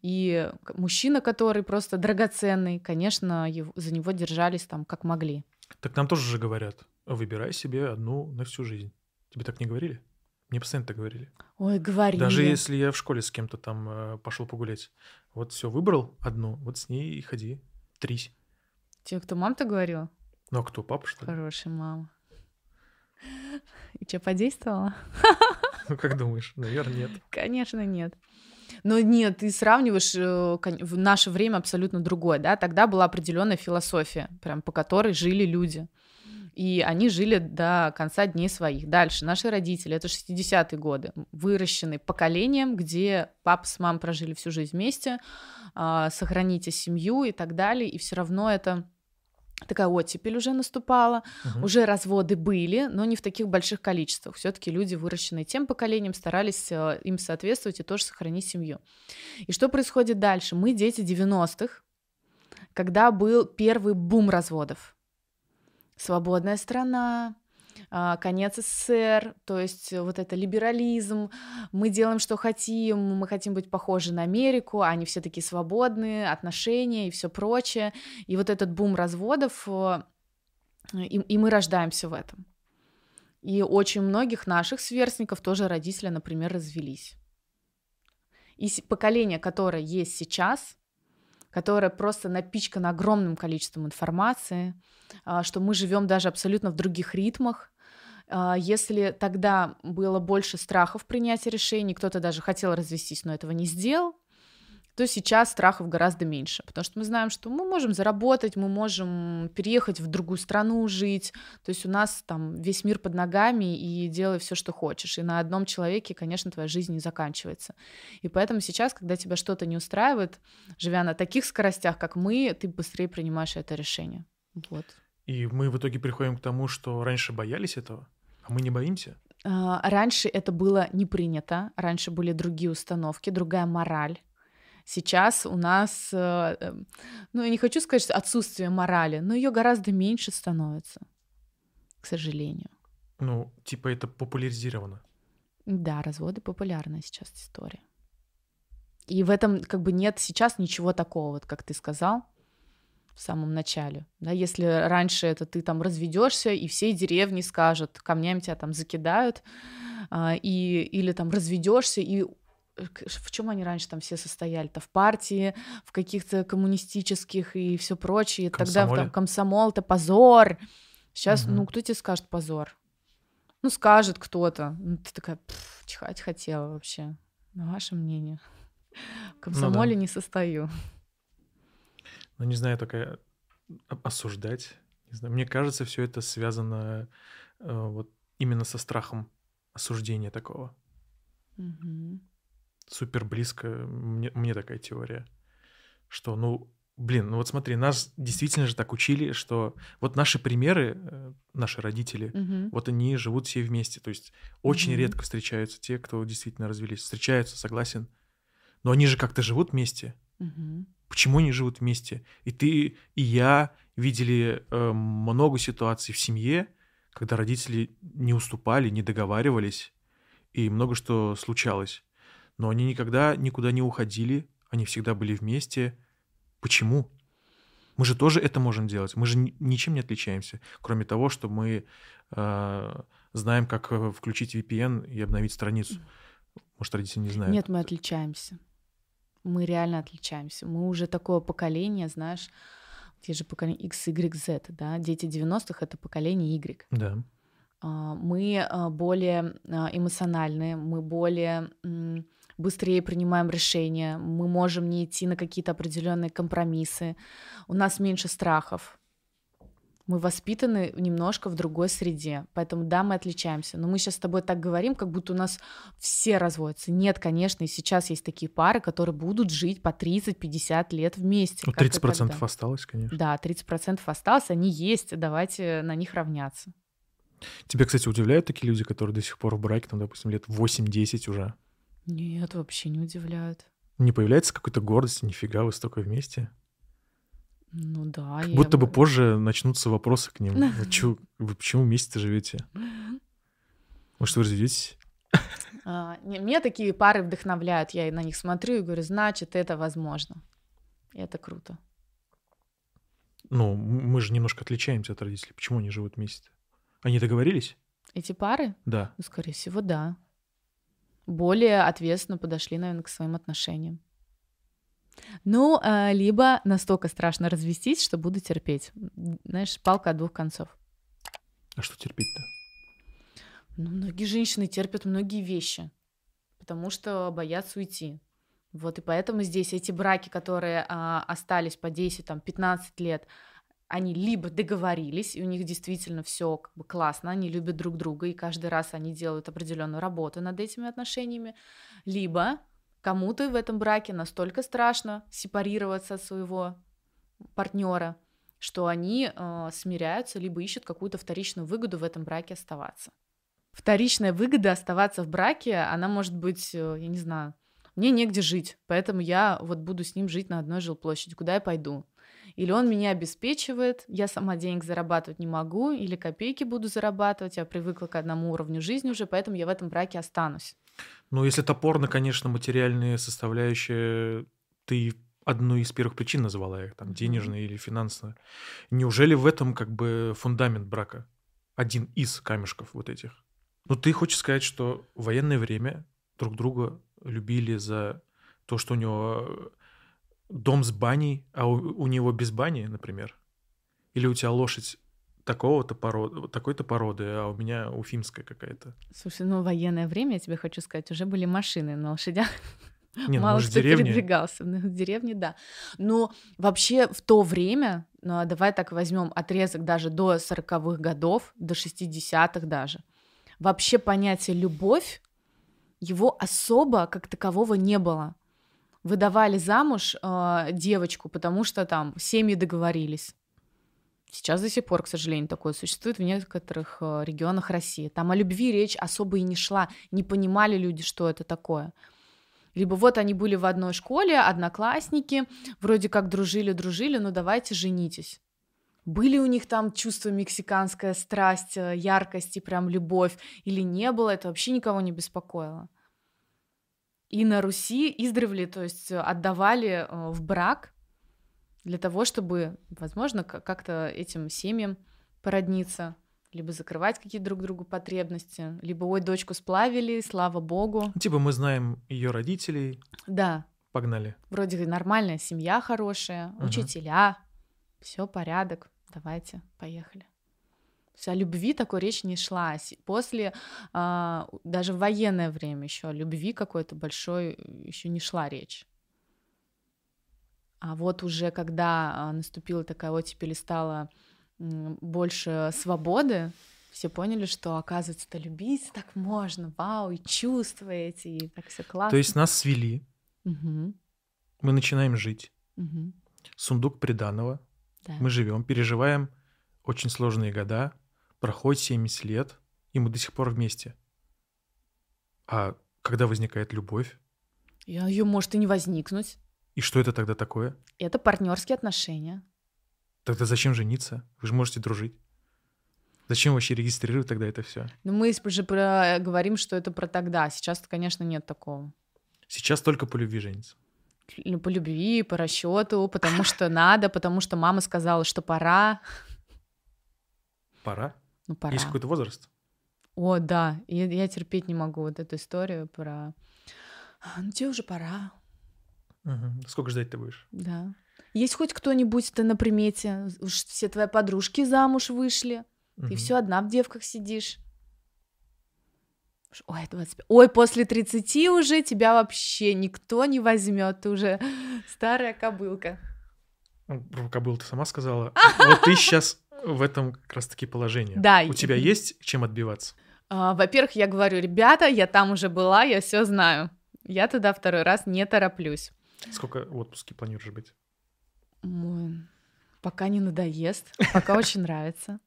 и мужчина, который просто драгоценный, конечно, его- за него держались там как могли. Так нам тоже же говорят, выбирай себе одну на всю жизнь. Тебе так не говорили? Мне постоянно так говорили. Ой, говорили. Даже если я в школе с кем-то там э, пошел погулять. Вот все, выбрал одну, вот с ней и ходи. Трись. Тебе кто, мам-то говорила? Ну а кто, папа, что ли? Хорошая мама. И что, подействовала? Ну как думаешь? Наверное, нет. Конечно, нет. Но нет, ты сравниваешь э, в наше время абсолютно другое, да? Тогда была определенная философия, прям по которой жили люди. И они жили до конца дней своих. Дальше наши родители, это 60-е годы, выращены поколением, где папа с мамой прожили всю жизнь вместе, а, сохраните семью и так далее, и все равно это такая оттепель уже наступала, Мгм. уже разводы были, но не в таких больших количествах. Все-таки люди, выращенные тем поколением, старались э, им соответствовать и тоже сохранить семью. И что происходит дальше? Мы дети 90-х, когда был первый бум разводов. Свободная страна, конец СССР, то есть вот это либерализм, мы делаем, что хотим, мы хотим быть похожи на Америку, а они все такие свободные, отношения и все прочее. И вот этот бум разводов, э, и, и мы рождаемся в этом. И очень многих наших сверстников тоже родители, например, развелись. И поколение, которое есть сейчас, которое просто напичкано огромным количеством информации, а, что мы живем даже абсолютно в других ритмах. А, Если тогда было больше страхов принятия решений, кто-то даже хотел развестись, но этого не сделал, то сейчас страхов гораздо меньше, потому что мы знаем, что мы можем заработать, мы можем переехать в другую страну жить, то есть у нас там весь мир под ногами и делай все, что хочешь, и на одном человеке, конечно, твоя жизнь не заканчивается. И поэтому сейчас, когда тебя что-то не устраивает, живя на таких скоростях, как мы, ты быстрее принимаешь это решение. Вот. И мы в итоге приходим к тому, что раньше боялись этого, а мы не боимся. А, Раньше это было не принято, раньше были другие установки, другая мораль. Сейчас у нас, э, э, ну, я не хочу сказать, что отсутствие морали, но ее гораздо меньше становится, к сожалению. Ну, типа это популяризировано. Да, разводы популярная сейчас история. И в этом как бы нет сейчас ничего такого, вот как ты сказал в самом начале. Да, если раньше это ты там разведешься, и всей деревни скажут, камнями тебя там закидают, а, и, или там разведешься, и в чем они раньше там все состояли-то? В партии, в каких-то коммунистических и все прочее. Тогда там комсомол это позор. Сейчас, Мгм. ну, кто тебе скажет позор? Ну, скажет кто-то. Ну, ты такая, «Пф, чихать хотела вообще. На ваше мнение. В комсомоле не состою. Ну, не знаю, такая о- осуждать. Не знаю. Мне кажется, все это связано э, вот именно со страхом осуждения такого. Мгм. Супер близко мне, мне такая теория, что, ну, блин, ну вот смотри, нас действительно же так учили, что вот наши примеры, э, наши родители, Мгм. вот они живут все вместе. То есть очень Мгм. редко встречаются те, кто действительно развелись. Встречаются, согласен. Но они же как-то живут вместе. Мгм. Почему они живут вместе? И ты, и я видели э, много ситуаций в семье, когда родители не уступали, не договаривались, и много что случалось. Но они никогда никуда не уходили, они всегда были вместе. Почему? Мы же тоже это можем делать. Мы же ни- ничем не отличаемся, кроме того, что мы э, знаем, как э, включить VPN и обновить страницу. Может, родители не знают. Нет, мы отличаемся. Мы реально отличаемся. Мы уже такое поколение, знаешь, те же поколения X, Y, Z, да, дети 90-х — это поколение Y. Да. А, Мы а, более эмоциональные, мы более быстрее принимаем решения, мы можем не идти на какие-то определенные компромиссы, у нас меньше страхов. Мы воспитаны немножко в другой среде, поэтому да, мы отличаемся. Но мы сейчас с тобой так говорим, как будто у нас все разводятся. Нет, конечно, и сейчас есть такие пары, которые будут жить по 30-50 лет вместе. Ну, как и 30% тогда. осталось, конечно. Да, 30% осталось, они есть, давайте на них равняться. Тебя, кстати, удивляют такие люди, которые до сих пор в браке, там, допустим, лет 8-10 уже? Нет, вообще не удивляют. Не появляется какой-то гордости, нифига, вы столько вместе? Ну да. Как я будто бы позже начнутся вопросы к ним. Вы, чё- вы почему вместе живете? Может, вы разведетесь? А, не, меня такие пары вдохновляют. Я на них смотрю и говорю, значит, это возможно. И это круто. Ну, мы же немножко отличаемся от родителей. Почему они живут вместе? Они договорились? Эти пары, Да. ну, скорее всего, да. Более ответственно подошли, наверное, к своим отношениям. Ну, а, либо настолько страшно развестись, что буду терпеть. Знаешь, палка от двух концов. А что терпеть-то? Ну, многие женщины терпят многие вещи, потому что боятся уйти. Вот и поэтому здесь эти браки, которые а, остались по 10, там, 15 лет, они либо договорились, и у них действительно все как бы классно, они любят друг друга, и каждый раз они делают определенную работу над этими отношениями, либо кому-то в этом браке настолько страшно сепарироваться от своего партнера, что они э, смиряются, либо ищут какую-то вторичную выгоду в этом браке оставаться. Вторичная выгода оставаться в браке, она может быть, э, я не знаю, мне негде жить, поэтому я вот буду с ним жить на одной жилплощади, куда я пойду. Или он меня обеспечивает, я сама денег зарабатывать не могу, или копейки буду зарабатывать, я привыкла к одному уровню жизни уже, поэтому я в этом браке останусь. Ну, если топорно, конечно, материальные составляющие, ты одну из первых причин назвала их, там, денежные или финансовые. Неужели в этом как бы фундамент брака? Один из камешков вот этих. Ну, ты хочешь сказать, что в военное время друг друга любили за то, что у него дом с баней, а у, у него без бани, например? Или у тебя лошадь такого-то породы, такой-то породы, а у меня уфимская какая-то. Слушай, ну военное время, я тебе хочу сказать, уже были машины на лошадях. Не, ну, Мало может, кто деревня. передвигался. Ну, В деревне, да. Но вообще в то время, ну, а давай так возьмем отрезок даже до 40-х годов, до 60-х даже, вообще понятие любовь, его особо как такового не было. Выдавали замуж э, девочку, потому что там семьи договорились. Сейчас до сих пор, к сожалению, такое существует в некоторых э, регионах России. Там о любви речь особо и не шла, не понимали люди, что это такое. Либо вот они были в одной школе, одноклассники, вроде как дружили-дружили, ну давайте женитесь. Были у них там чувство мексиканская страсть, э, яркость и прям любовь, или не было, это вообще никого не беспокоило. И на Руси издревле, то есть э, отдавали э, в брак для того, чтобы, возможно, как-то этим семьям породниться, либо закрывать какие-то друг другу потребности, либо ой, дочку сплавили, слава богу. Типа мы знаем ее родителей, Да, погнали. вроде нормальная семья хорошая, Мгм. учителя, все порядок, давайте, поехали. О любви такой речь не шла. После, а, даже в военное время еще о любви какой-то большой еще не шла речь. А вот уже когда а, наступила такая оттепель и стало больше свободы, все поняли, что, оказывается-то любить так можно, вау, и чувства эти, и так все классно. То есть нас свели, Мгм, мы начинаем жить. мгм, Сундук приданого. да. Мы живем, переживаем очень сложные года, проходит 70 лет, и мы до сих пор вместе. А когда возникает любовь? Ее может и не возникнуть. И что это тогда такое? Это партнерские отношения. Тогда зачем жениться? Вы же можете дружить. Зачем вообще регистрировать тогда это все? Но мы же про- говорим, что это про тогда. Сейчас, конечно, нет такого. Сейчас только по любви женится. Ну, По любви, по расчету, потому что надо, потому что мама сказала, что пора. Пора. Ну, пора. Есть какой-то возраст. О, да. Я, я терпеть не могу вот эту историю про... «А, Ну, тебе уже пора. Мгм. Сколько ждать ты будешь? Да. Есть хоть кто-нибудь-то на примете? Уж все твои подружки замуж вышли. Ты Мгм. все одна в девках сидишь. Ой, 25. Ой, после 30 уже тебя вообще никто не возьмет. Ты уже старая кобылка. Ну, Про кобылу ты сама сказала. Вот ты сейчас в этом как раз-таки положении. Да, У тебя есть чем отбиваться? А, Во-первых, я говорю, ребята, я там уже была, я все знаю. Я туда второй раз не тороплюсь. Сколько в отпуске планируешь быть? Ой, Пока не надоест, пока очень нравится.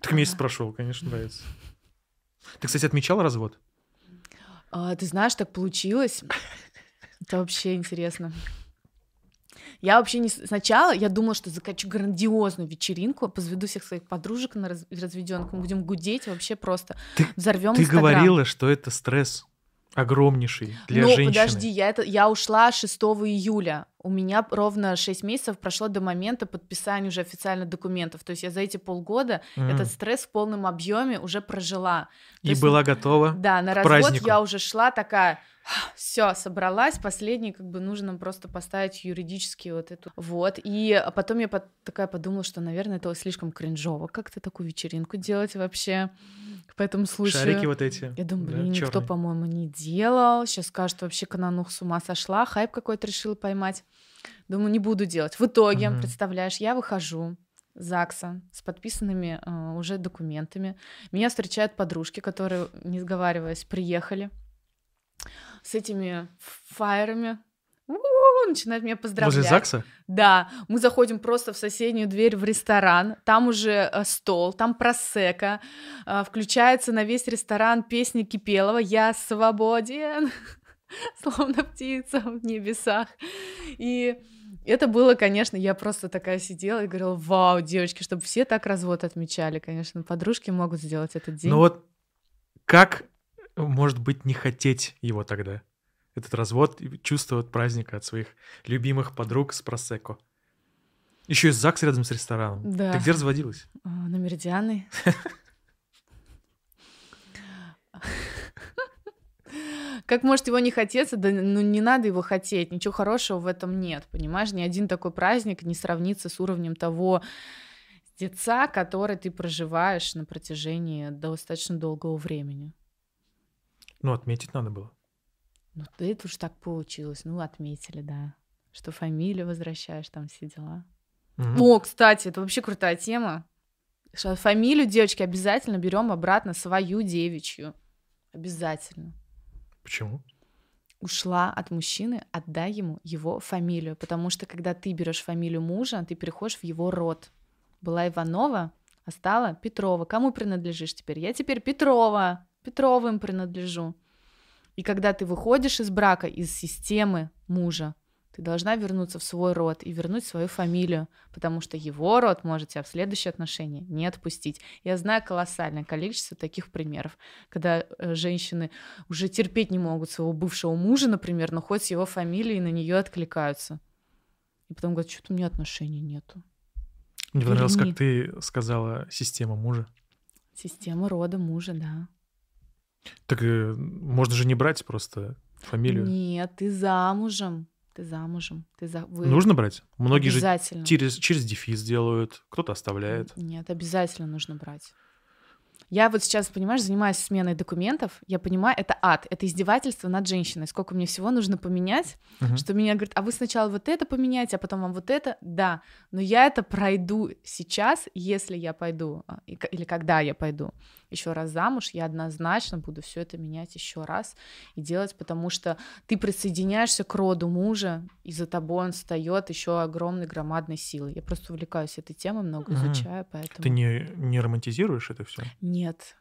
Так месяц прошел, конечно, нравится. Ты, кстати, отмечал развод? А, Ты знаешь, так получилось. Это вообще интересно. Я вообще не... Сначала я думала, что закачу грандиозную вечеринку, позведу всех своих подружек на раз... разведенных, мы будем гудеть, вообще просто Ты- взорвем Ты говорила, что это стресс. огромнейший для ну, женщины. подожди, я, это, я ушла 6 июля. У меня ровно 6 месяцев прошло до момента подписания уже официальных документов. То есть я за эти полгода М. этот стресс в полном объеме уже прожила. То И есть, была готова. Да, на развод празднику. я уже шла такая, все, собралась, последний, как бы нужно просто поставить юридически вот эту. Вот, и потом я под- такая подумала, что, наверное, это слишком кринжово как-то такую вечеринку делать вообще по этому случаю. Шарики вот эти. Я думаю, да, блин, никто, чёрные. по-моему, не делал. Сейчас скажут, вообще Кананух с ума сошла, хайп какой-то решила поймать. Думаю, не буду делать. В итоге, Мгм. представляешь, я выхожу ЗАГСа с подписанными э, уже документами. Меня встречают подружки, которые, не сговариваясь, приехали с этими фаерами. У-у-у, начинают меня поздравлять. Возле ЗАГСа? Да, мы заходим просто в соседнюю дверь в ресторан, там уже э, стол, там просека, э, включается на весь ресторан песня Кипелова «Я свободен», словно птица в небесах. И это было, конечно, я просто такая сидела и говорила, вау, девочки, чтобы все так развод отмечали, конечно, подружки могут сделать этот день. Ну вот как может быть не хотеть его тогда? Этот развод, и чувство от праздника от своих любимых подруг с просеко. Еще и ЗАГС рядом с рестораном. Да. Ты где разводилась? А, На Меридианной. Как может его не хотеться? Да ну не надо его хотеть, ничего хорошего в этом нет, понимаешь? Ни один такой праздник не сравнится с уровнем того деца, который ты проживаешь на протяжении достаточно долгого времени. Ну, отметить надо было. Ну, да это уж так получилось. Ну, отметили, да. Что фамилию возвращаешь, там все дела. Мгм. О, кстати, это вообще крутая тема. Фамилию девочки обязательно берем обратно свою девичью. Обязательно. Почему? Ушла от мужчины, отдай ему его фамилию. Потому что когда ты берешь фамилию мужа, ты переходишь в его род. Была Иванова, а стала Петрова. Кому принадлежишь теперь? Я теперь Петрова. Петровым принадлежу. И когда ты выходишь из брака, из системы мужа, ты должна вернуться в свой род и вернуть свою фамилию, потому что его род может тебя в следующие отношения не отпустить. Я знаю колоссальное количество таких примеров, когда э, женщины уже терпеть не могут своего бывшего мужа, например, но хоть с его фамилией на нее откликаются. И потом говорят, что-то у меня отношений нету. Мне понравилось, как ты сказала система мужа. Система рода мужа, да. Так э, можно же не брать просто фамилию. Нет, ты замужем. Ты замужем. Ты за... вы- Нужно брать? Многие же через, через дефис делают, кто-то оставляет. Нет, обязательно нужно брать. Я вот сейчас, понимаешь, занимаюсь сменой документов. Я понимаю, это ад, это издевательство над женщиной. Сколько мне всего нужно поменять, Мгм. что меня говорят, а вы сначала вот это поменяете, а потом вам вот это. Да, но я это пройду сейчас, если я пойду, а, или когда я пойду еще раз замуж, я однозначно буду все это менять еще раз и делать, потому что ты присоединяешься к роду мужа, и за тобой он встает еще огромной громадной силой. Я просто увлекаюсь этой темой, много Мгм. изучаю, поэтому... Ты не, не романтизируешь это все? Нет.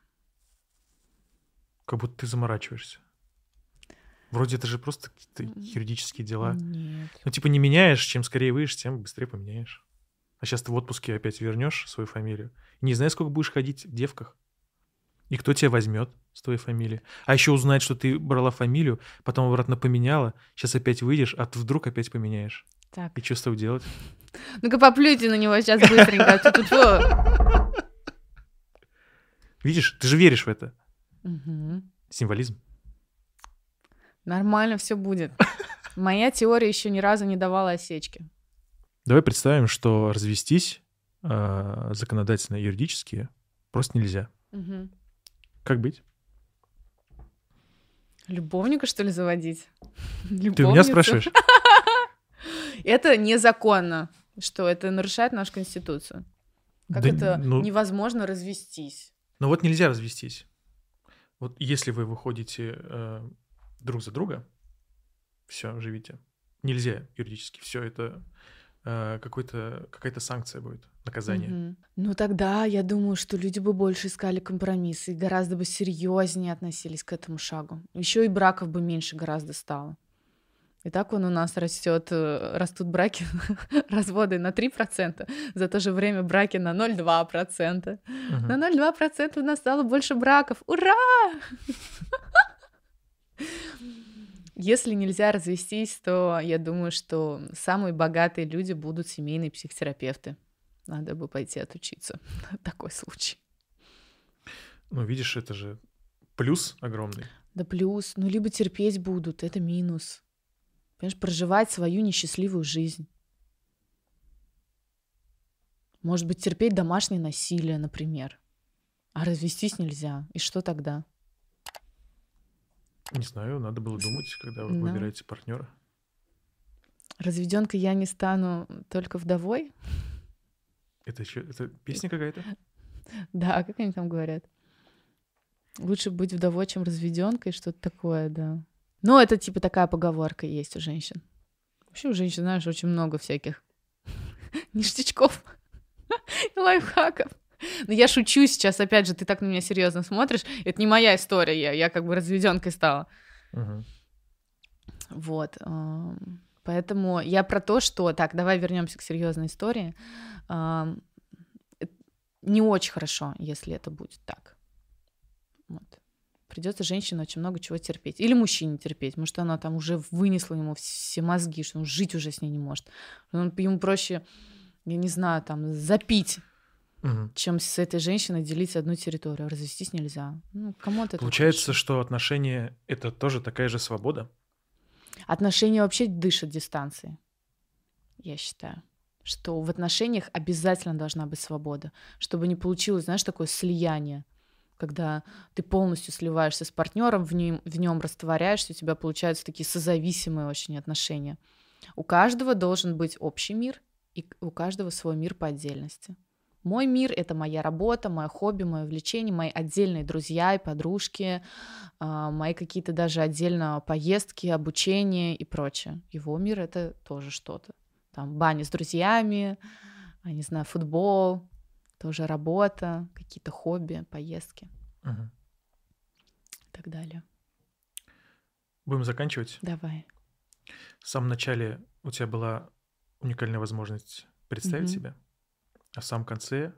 Как будто ты заморачиваешься. Вроде это же просто какие-то юридические дела. Нет. Ну, типа, не меняешь, чем скорее выйдешь, тем быстрее поменяешь. А сейчас ты в отпуске опять вернешь свою фамилию. Не знаешь, сколько будешь ходить в девках. И кто тебя возьмет с твоей фамилией. А еще узнает, что ты брала фамилию, потом обратно поменяла, сейчас опять выйдешь, а ты вдруг опять поменяешь. Так. И что с тобой делать? Ну-ка поплюйте на него сейчас быстренько. Тьфу-тьфу. Видишь, ты же веришь в это. Мгм. Символизм. Нормально все будет. Моя теория еще ни разу не давала осечки. Давай представим, что развестись э, законодательно и юридически просто нельзя. Мгм. Как быть? Любовника, что ли, заводить? Ты у меня спрашиваешь? Это незаконно, что это нарушает нашу конституцию. Как Да, это ну- невозможно развестись? Но вот нельзя развестись. Вот если вы выходите э, друг за друга, все, живите. Нельзя юридически. Все это какой-то, какая-то санкция будет, наказание. Мгм. Ну тогда я думаю, что люди бы больше искали компромиссы и гораздо бы серьезнее относились к этому шагу. Еще и браков бы меньше гораздо стало. И так он у нас растет, э, растут браки, разводы на 3%, за то же время браки на 0,2%. Мгм. На 0,2% у нас стало больше браков. Ура! Если нельзя развестись, то я думаю, что самые богатые люди будут семейные психотерапевты. Надо бы пойти отучиться. Такой случай. Ну, видишь, это же плюс огромный. Да плюс. Ну, либо терпеть будут, это минус. Понимаешь, проживать свою несчастливую жизнь. Может быть, терпеть домашнее насилие, например. А развестись нельзя. И что тогда? Не знаю, надо было думать, когда вы Да. выбираете партнера. Разведенка я не стану только вдовой? Это еще это песня какая-то? Да, как они там говорят? Лучше быть вдовой, чем разведенкой, что-то такое, да. Ну, это типа такая поговорка есть у женщин. Вообще у женщин, знаешь, очень много всяких ништячков и лайфхаков. Но я шучу сейчас, опять же, ты так на меня серьезно смотришь. Это не моя история, я, я как бы разведенкой стала. Мгм. Вот. Поэтому я про то, что... Так, давай вернемся к серьезной истории. Не очень хорошо, если это будет так. Вот. Придется женщине очень много чего терпеть. Или мужчине терпеть. Может, она там уже вынесла ему все мозги, что он жить уже с ней не может. Он, ему проще, я не знаю, там, запить, Мгм. чем с этой женщиной делить одну территорию. Развестись нельзя. Ну, кому это Получается, что отношения — это тоже такая же свобода? Отношения вообще дышат дистанцией, я считаю. Что в отношениях обязательно должна быть свобода, чтобы не получилось, знаешь, такое слияние, когда ты полностью сливаешься с партнером, в нем, в нем растворяешься, у тебя получаются такие созависимые очень отношения. У каждого должен быть общий мир, и у каждого свой мир по отдельности. Мой мир — это моя работа, мое хобби, мое увлечение, мои отдельные друзья и подружки, а, мои какие-то даже отдельно поездки, обучение и прочее. Его мир — это тоже что-то. Там бани с друзьями, я не знаю, футбол, тоже работа, какие-то хобби, поездки Мгм. и так далее. Будем заканчивать. Давай. В самом начале у тебя была уникальная возможность представить Мгм. себя, а в самом конце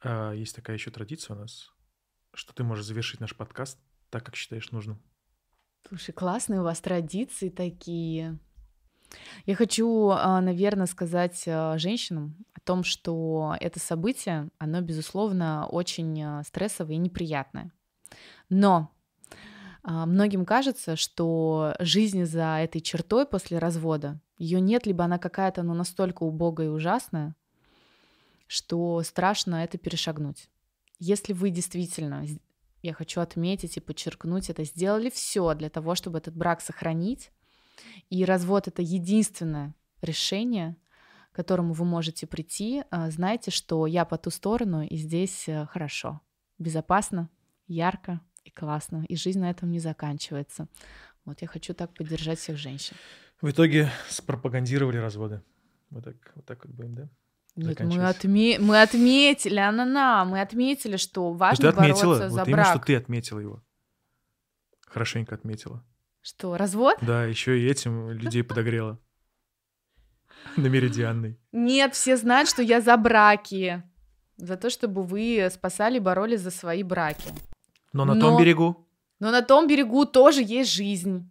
а, есть такая еще традиция у нас, что ты можешь завершить наш подкаст так, как считаешь нужным. Слушай, классные у вас традиции такие. Я хочу, наверное, сказать а, женщинам о том, что это событие, оно, безусловно, очень а, стрессовое и неприятное. Но многим кажется, что жизнь за этой чертой после развода, ее нет, либо она какая-то ну, настолько убогая и ужасная, что страшно это перешагнуть. Если вы действительно, я хочу отметить и подчеркнуть это, сделали все для того, чтобы этот брак сохранить, и развод это единственное решение, к которому вы можете прийти, а, знайте, что я по ту сторону, и здесь э, хорошо, безопасно, ярко и классно, и жизнь на этом не заканчивается. Вот я хочу так поддержать всех женщин. В итоге спропагандировали разводы. Вот так вот, так вот будем, да? Нет, мы, отме- мы отметили, она мы отметили, что важно ты отметила, бороться вот за именно, брак. что ты отметила его. Хорошенько отметила. Что, развод? Да, еще и этим людей подогрела. На меридианной. Нет, все знают, что я за браки. За то, чтобы вы спасали, боролись за свои браки. Но на том берегу Но на том берегу тоже есть жизнь.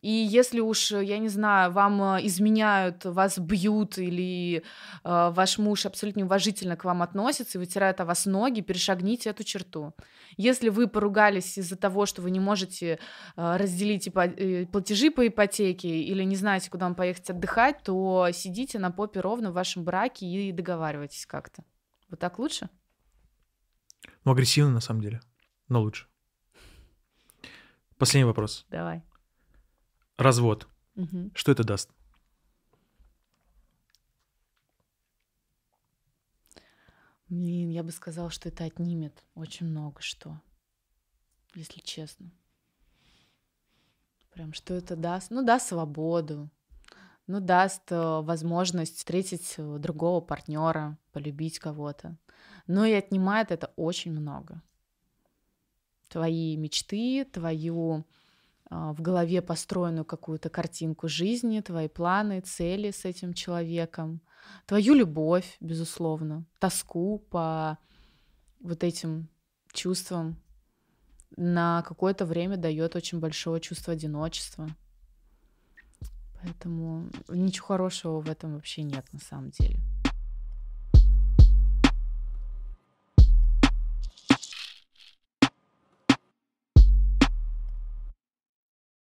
И если уж, я не знаю, вам э, изменяют, вас бьют, или э, ваш муж абсолютно неуважительно к вам относится и вытирает о вас ноги, перешагните эту черту. Если вы поругались из-за того, что вы не можете э, разделить ипо- э, платежи по ипотеке или не знаете, куда вам поехать отдыхать, то сидите на попе ровно в вашем браке и договаривайтесь как-то. Вот так лучше? Ну, агрессивно на самом деле, но лучше. Последний вопрос. Давай. Развод. Мгм. Что это даст? Блин, я бы сказала, что это отнимет очень много что, если честно. Прям что это даст? Ну, даст свободу, ну, даст э, возможность встретить э, другого партнера, полюбить кого-то. Но и отнимает это очень много. Твои мечты, твою в голове построенную какую-то картинку жизни, твои планы, цели с этим человеком, твою любовь, безусловно, тоску по вот этим чувствам на какое-то время дает очень большое чувство одиночества. Поэтому ничего хорошего в этом вообще нет на самом деле.